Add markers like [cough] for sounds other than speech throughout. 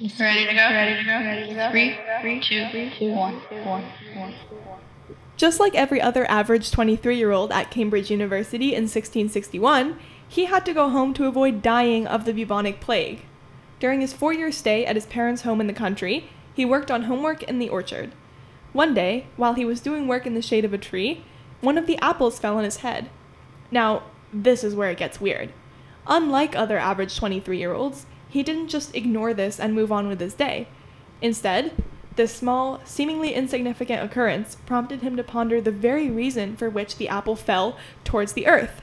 Ready to go? Ready to go? Ready to go? Three, three, two, two, one, one, one. Just like every other average 23 year old at Cambridge University in 1661, he had to go home to avoid dying of the bubonic plague. During his four year stay at his parents' home in the country, he worked on homework in the orchard. One day, while he was doing work in the shade of a tree, one of the apples fell on his head. Now, this is where it gets weird. Unlike other average 23 year olds, he didn't just ignore this and move on with his day. Instead, this small, seemingly insignificant occurrence prompted him to ponder the very reason for which the apple fell towards the earth.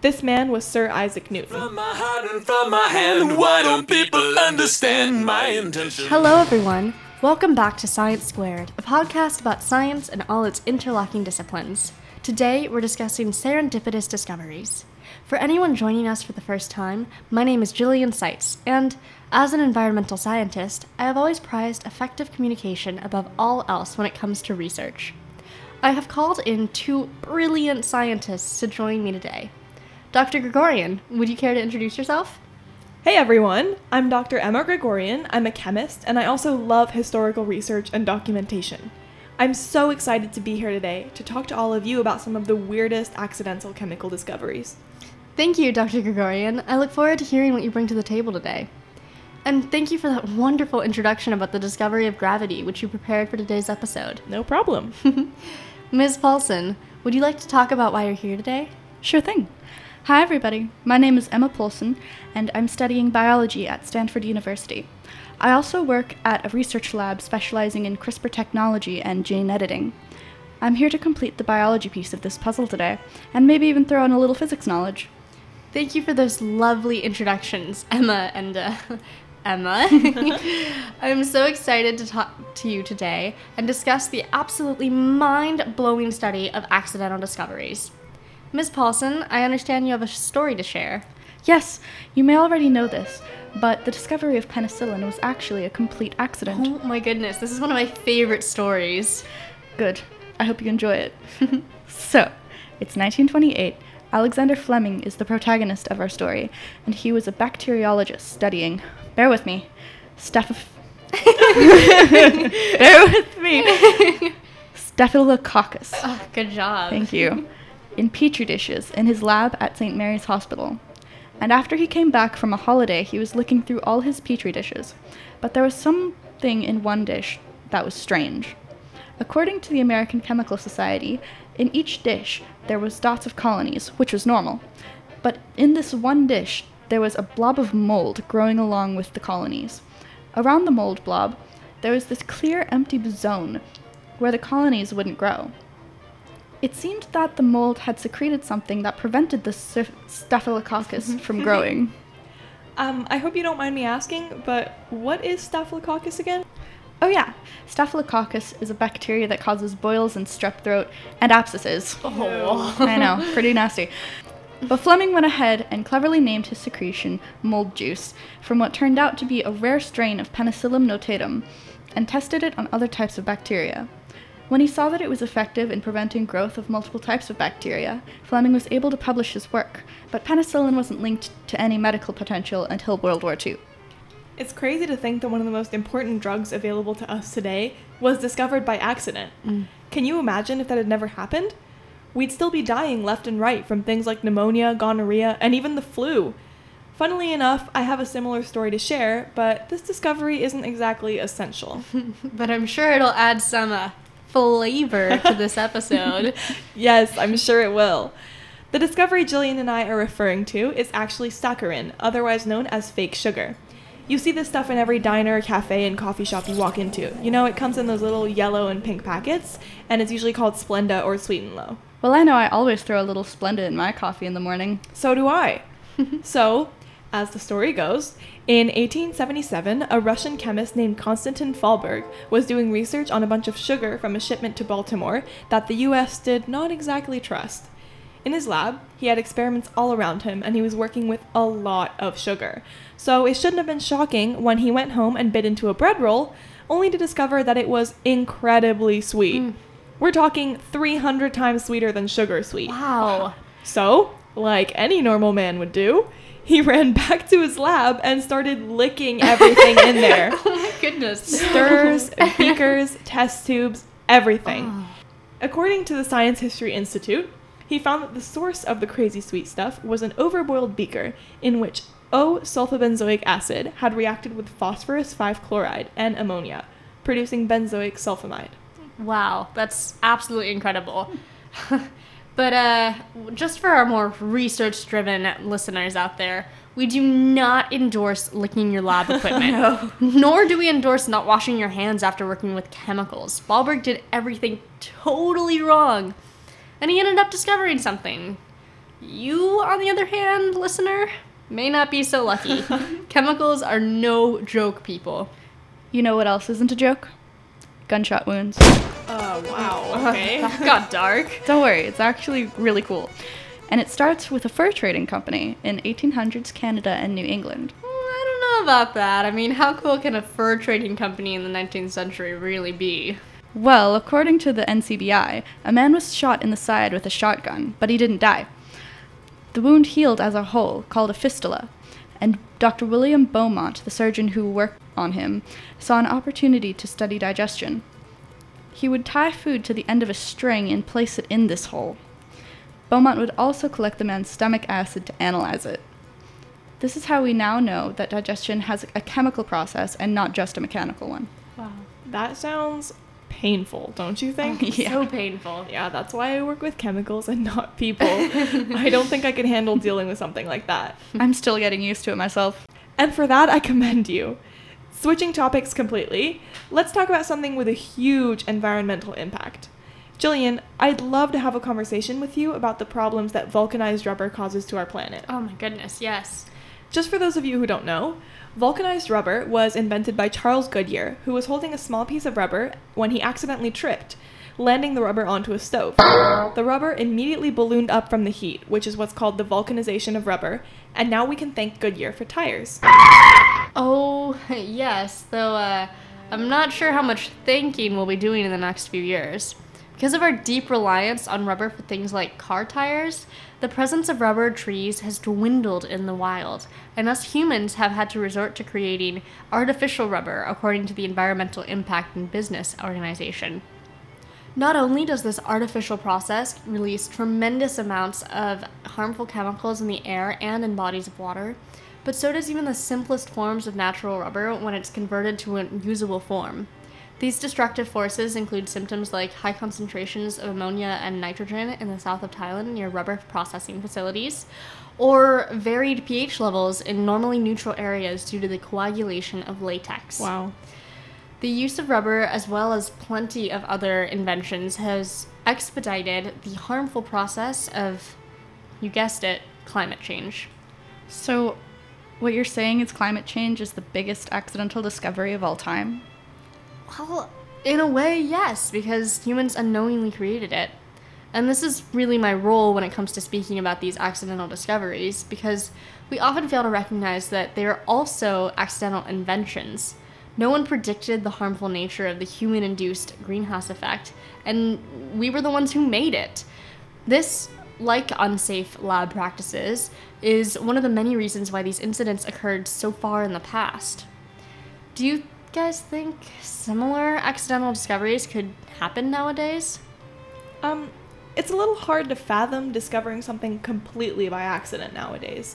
This man was Sir Isaac Newton. From my heart and from my hand, why don't people understand my intention? Hello, everyone. Welcome back to Science Squared, a podcast about science and all its interlocking disciplines. Today, we're discussing serendipitous discoveries. For anyone joining us for the first time, my name is Jillian Seitz, and as an environmental scientist, I have always prized effective communication above all else when it comes to research. I have called in two brilliant scientists to join me today. Dr. Gregorian, would you care to introduce yourself? Hey everyone, I'm Dr. Emma Gregorian. I'm a chemist, and I also love historical research and documentation. I'm so excited to be here today to talk to all of you about some of the weirdest accidental chemical discoveries. Thank you, Dr. Gregorian. I look forward to hearing what you bring to the table today. And thank you for that wonderful introduction about the discovery of gravity, which you prepared for today's episode. No problem. [laughs] Ms. Paulson, would you like to talk about why you're here today? Sure thing. Hi, everybody. My name is Emma Paulson, and I'm studying biology at Stanford University. I also work at a research lab specializing in CRISPR technology and gene editing. I'm here to complete the biology piece of this puzzle today, and maybe even throw in a little physics knowledge. Thank you for those lovely introductions, Emma and uh, [laughs] Emma. [laughs] I'm so excited to talk to you today and discuss the absolutely mind blowing study of accidental discoveries. Ms. Paulson, I understand you have a story to share. Yes, you may already know this, but the discovery of penicillin was actually a complete accident. Oh my goodness, this is one of my favorite stories. Good. I hope you enjoy it. [laughs] so, it's 1928. Alexander Fleming is the protagonist of our story, and he was a bacteriologist studying, bear with me, staph. [laughs] bear with me, [laughs] Staphylococcus. Oh, good job. Thank you. In petri dishes in his lab at St. Mary's Hospital. And after he came back from a holiday, he was looking through all his petri dishes. But there was something in one dish that was strange. According to the American Chemical Society, in each dish there was dots of colonies, which was normal. But in this one dish, there was a blob of mold growing along with the colonies. Around the mold blob, there was this clear empty zone where the colonies wouldn't grow. It seemed that the mold had secreted something that prevented the staph- staphylococcus from growing. [laughs] Um, I hope you don't mind me asking, but what is Staphylococcus again? Oh yeah, Staphylococcus is a bacteria that causes boils and strep throat and abscesses. Oh. I know, pretty nasty. But Fleming went ahead and cleverly named his secretion mold juice from what turned out to be a rare strain of Penicillium notatum and tested it on other types of bacteria. When he saw that it was effective in preventing growth of multiple types of bacteria, Fleming was able to publish his work, but penicillin wasn't linked to any medical potential until World War II. It's crazy to think that one of the most important drugs available to us today was discovered by accident. Can you imagine if that had never happened? We'd still be dying left and right from things like pneumonia, gonorrhea, and even the flu. Funnily enough, I have a similar story to share, but this discovery isn't exactly essential. [laughs] but I'm sure it'll add some uh, flavor to this episode. [laughs] yes, I'm sure it will. The discovery Jillian and I are referring to is actually saccharin, otherwise known as fake sugar. You see this stuff in every diner, cafe, and coffee shop you walk into. You know, it comes in those little yellow and pink packets, and it's usually called Splenda or Sweet and Low. Well, I know I always throw a little Splenda in my coffee in the morning. So do I. [laughs] so, as the story goes, in 1877, a Russian chemist named Konstantin Fahlberg was doing research on a bunch of sugar from a shipment to Baltimore that the US did not exactly trust. In his lab, he had experiments all around him and he was working with a lot of sugar. So it shouldn't have been shocking when he went home and bit into a bread roll, only to discover that it was incredibly sweet. Mm. We're talking 300 times sweeter than sugar sweet. wow. [sighs] So, like any normal man would do, he [laughs] ran back to his lab and started licking everything in there. [laughs] Oh my goodness. Stirrers, [laughs] beakers, test tubes, everything. Oh. According to the Science History Institute, he found that the source of the crazy sweet stuff was an overboiled beaker in which O-sulfobenzoic acid had reacted with phosphorus 5-chloride and ammonia, producing benzoic sulfamide. Wow, that's absolutely incredible. [laughs] but uh, just for our more research driven listeners out there, we do not endorse licking your lab [laughs] equipment. no. Nor do we endorse not washing your hands after working with chemicals. Fahlberg did everything totally wrong. And he ended up discovering something. You, on the other hand, listener, may not be so lucky. [laughs] Chemicals are no joke, people. You know what else isn't a joke? Gunshot wounds. Oh, wow. [laughs] Okay. That got dark. [laughs] Don't worry, it's actually really cool. And it starts with a fur trading company in 1800s Canada and New England. Well, I don't know about that. I mean, how cool can a fur trading company in the 19th century really be? Well, according to the NCBI, a man was shot in the side with a shotgun, but he didn't die. The wound healed as a hole, called a fistula, and Dr. William Beaumont, the surgeon who worked on him, saw an opportunity to study digestion. He would tie food to the end of a string and place it in this hole. Beaumont would also collect the man's stomach acid to analyze it. This is how we now know that digestion has a chemical process and not just a mechanical one. Wow. That sounds painful, don't you think? [laughs] Yeah. So painful. Yeah, that's why I work with chemicals and not people. [laughs] I don't think I could handle dealing with something like that. I'm still getting used to it myself. And for that, I commend you. Switching topics completely, let's talk about something with a huge environmental impact. Jillian, I'd love to have a conversation with you about the problems that vulcanized rubber causes to our planet. Oh my goodness, yes. Just for those of you who don't know, vulcanized rubber was invented by Charles Goodyear, who was holding a small piece of rubber when he accidentally tripped, landing the rubber onto a stove. The rubber immediately ballooned up from the heat, which is what's called the vulcanization of rubber, and now we can thank Goodyear for tires. Oh, [laughs] yes, though uh, I'm not sure how much thanking we'll be doing in the next few years. Because of our deep reliance on rubber for things like car tires, the presence of rubber trees has dwindled in the wild, and us humans have had to resort to creating artificial rubber according to the Environmental Impact and Business Organization. Not only does this artificial process release tremendous amounts of harmful chemicals in the air and in bodies of water, but so does even the simplest forms of natural rubber when it's converted to a usable form. These destructive forces include symptoms like high concentrations of ammonia and nitrogen in the south of Thailand near rubber processing facilities, or varied pH levels in normally neutral areas due to the coagulation of latex. Wow. The use of rubber, as well as plenty of other inventions, has expedited the harmful process of, you guessed it, climate change. So, what you're saying is climate change is the biggest accidental discovery of all time? Well, in a way, yes, because humans unknowingly created it. And this is really my role when it comes to speaking about these accidental discoveries, because we often fail to recognize that they are also accidental inventions. No one predicted the harmful nature of the human induced greenhouse effect, and we were the ones who made it. This, like unsafe lab practices, is one of the many reasons why these incidents occurred so far in the past. Do you guys think similar accidental discoveries could happen nowadays? Um, it's a little hard to fathom discovering something completely by accident nowadays.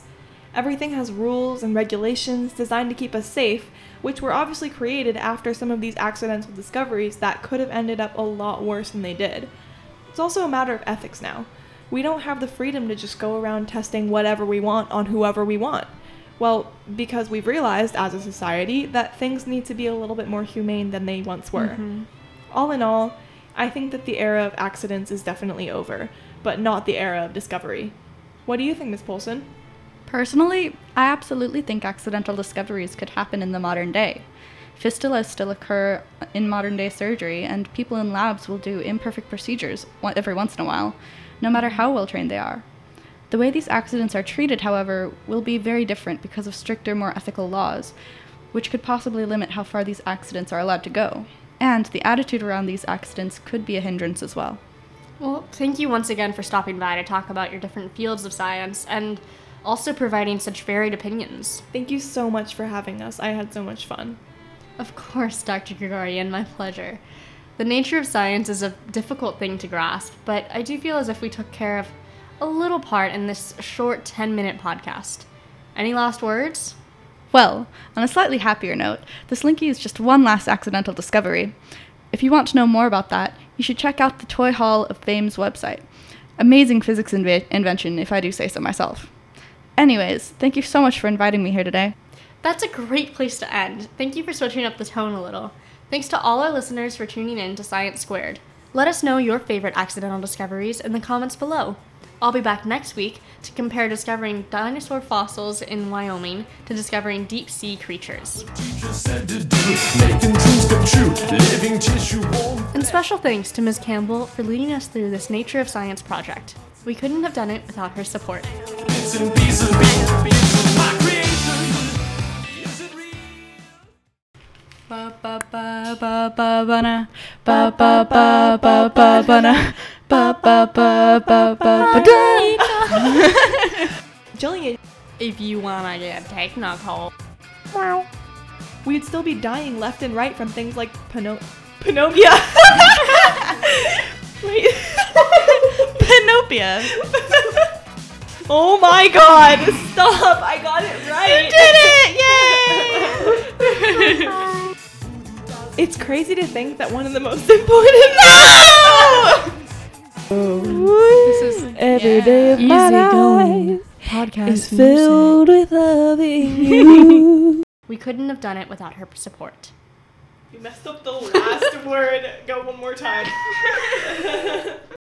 Everything has rules and regulations designed to keep us safe, which were obviously created after some of these accidental discoveries that could have ended up a lot worse than they did. It's also a matter of ethics now. We don't have the freedom to just go around testing whatever we want on whoever we want. Well, because we've realized as a society that things need to be a little bit more humane than they once were. Mm-hmm. All in all, I think that the era of accidents is definitely over, but not the era of discovery. What do you think, Miss Paulson? Personally, I absolutely think accidental discoveries could happen in the modern day. Fistulas still occur in modern day surgery, and people in labs will do imperfect procedures every once in a while, no matter how well trained they are. The way these accidents are treated, however, will be very different because of stricter, more ethical laws, which could possibly limit how far these accidents are allowed to go. And the attitude around these accidents could be a hindrance as well. Well, thank you once again for stopping by to talk about your different fields of science. And also providing such varied opinions. Thank you so much for having us. I had so much fun. Of course, Dr. Gregorian, my pleasure. The nature of science is a difficult thing to grasp, but I do feel as if we took care of a little part in this short 10 minute podcast. Any last words? Well, on a slightly happier note, the Slinky is just one last accidental discovery. If you want to know more about that, you should check out the Toy Hall of Fame's website. Amazing physics inve- invention, if I do say so myself. Anyways, thank you so much for inviting me here today. That's a great place to end. Thank you for switching up the tone a little. Thanks to all our listeners for tuning in to Science Squared. Let us know your favorite accidental discoveries in the comments below. I'll be back next week to compare discovering dinosaur fossils in Wyoming to discovering deep sea creatures. And special thanks to Ms. Campbell for leading us through this Nature of Science project. We couldn't have done it without her support. Ba ba ba ba ba ba ba ba ba ba ba ba ba ba ba ba ba ba da. [laughs] Jillian, If you wanna get technical. we'd still be dying left and right from things like Pino- Pinocchio. [laughs] Wait. [laughs] Pinocchio. oh my god, stop! I got it right! You did it! Yay! It's crazy to think that one of the most important. This is Every day of Easy my going. life podcast is filled with loving you. [laughs] We couldn't have done it without her support. You messed up the last [laughs] word. Go one more time. [laughs]